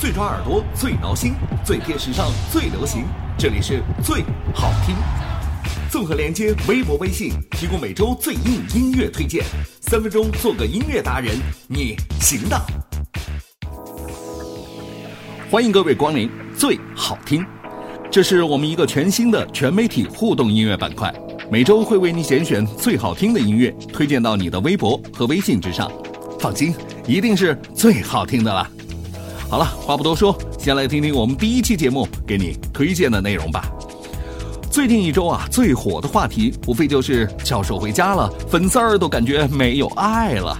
最抓耳朵，最挠心，最贴时尚，最流行。这里是最好听。综合连接微博、微信，提供每周最硬音乐推荐，三分钟做个音乐达人，你行的。欢迎各位光临最好听，这是我们一个全新的全媒体互动音乐板块，每周会为你拣选最好听的音乐，推荐到你的微博和微信之上。放心，一定是最好听的啦。好了，话不多说，先来听听我们第一期节目给你推荐的内容吧。最近一周啊，最火的话题无非就是教授回家了，粉丝儿都感觉没有爱了。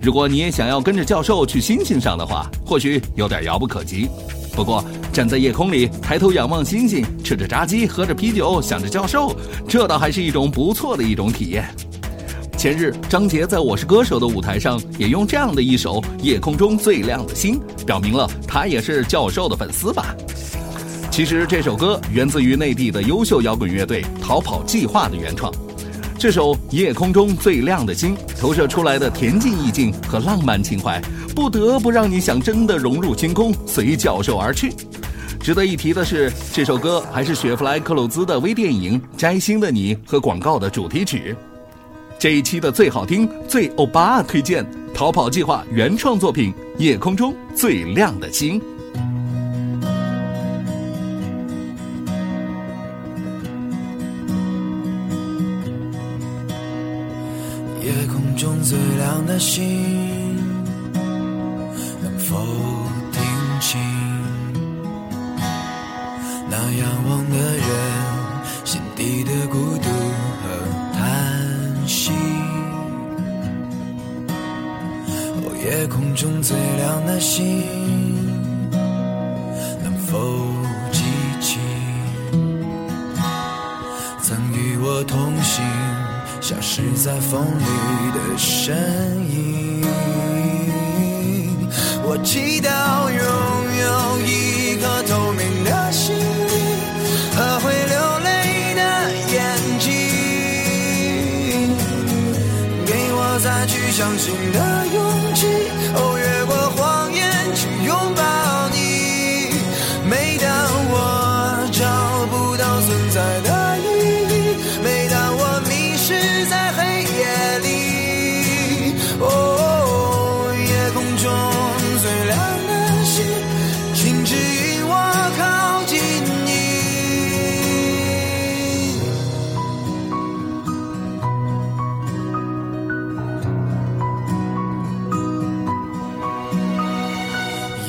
如果你也想要跟着教授去星星上的话，或许有点遥不可及。不过站在夜空里，抬头仰望星星，吃着炸鸡，喝着啤酒，想着教授，这倒还是一种不错的一种体验。前日，张杰在我是歌手的舞台上，也用这样的一首《夜空中最亮的星》，表明了他也是教授的粉丝吧。其实这首歌源自于内地的优秀摇滚乐队逃跑计划的原创。这首《夜空中最亮的星》投射出来的恬静意境和浪漫情怀，不得不让你想真的融入星空，随教授而去。值得一提的是，这首歌还是雪佛莱克鲁兹的微电影《摘星的你》和广告的主题曲。这一期的最好听、最欧巴推荐，逃跑计划原创作品《夜空中最亮的星》。夜空中最亮的星，能否听清那仰望的人心底的孤夜空中最亮的星，能否记起曾与我同行？消失在风里的身影。我祈祷拥有一颗透明的心灵和会流泪的眼睛，给我再去相信的勇气。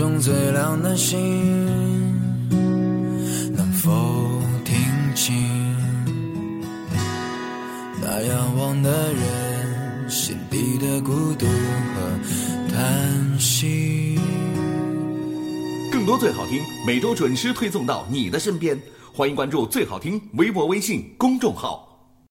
中最亮的星，能否听清那仰望的人心底的孤独和叹息？更多最好听，每周准时推送到你的身边。欢迎关注最好听微博、微信公众号。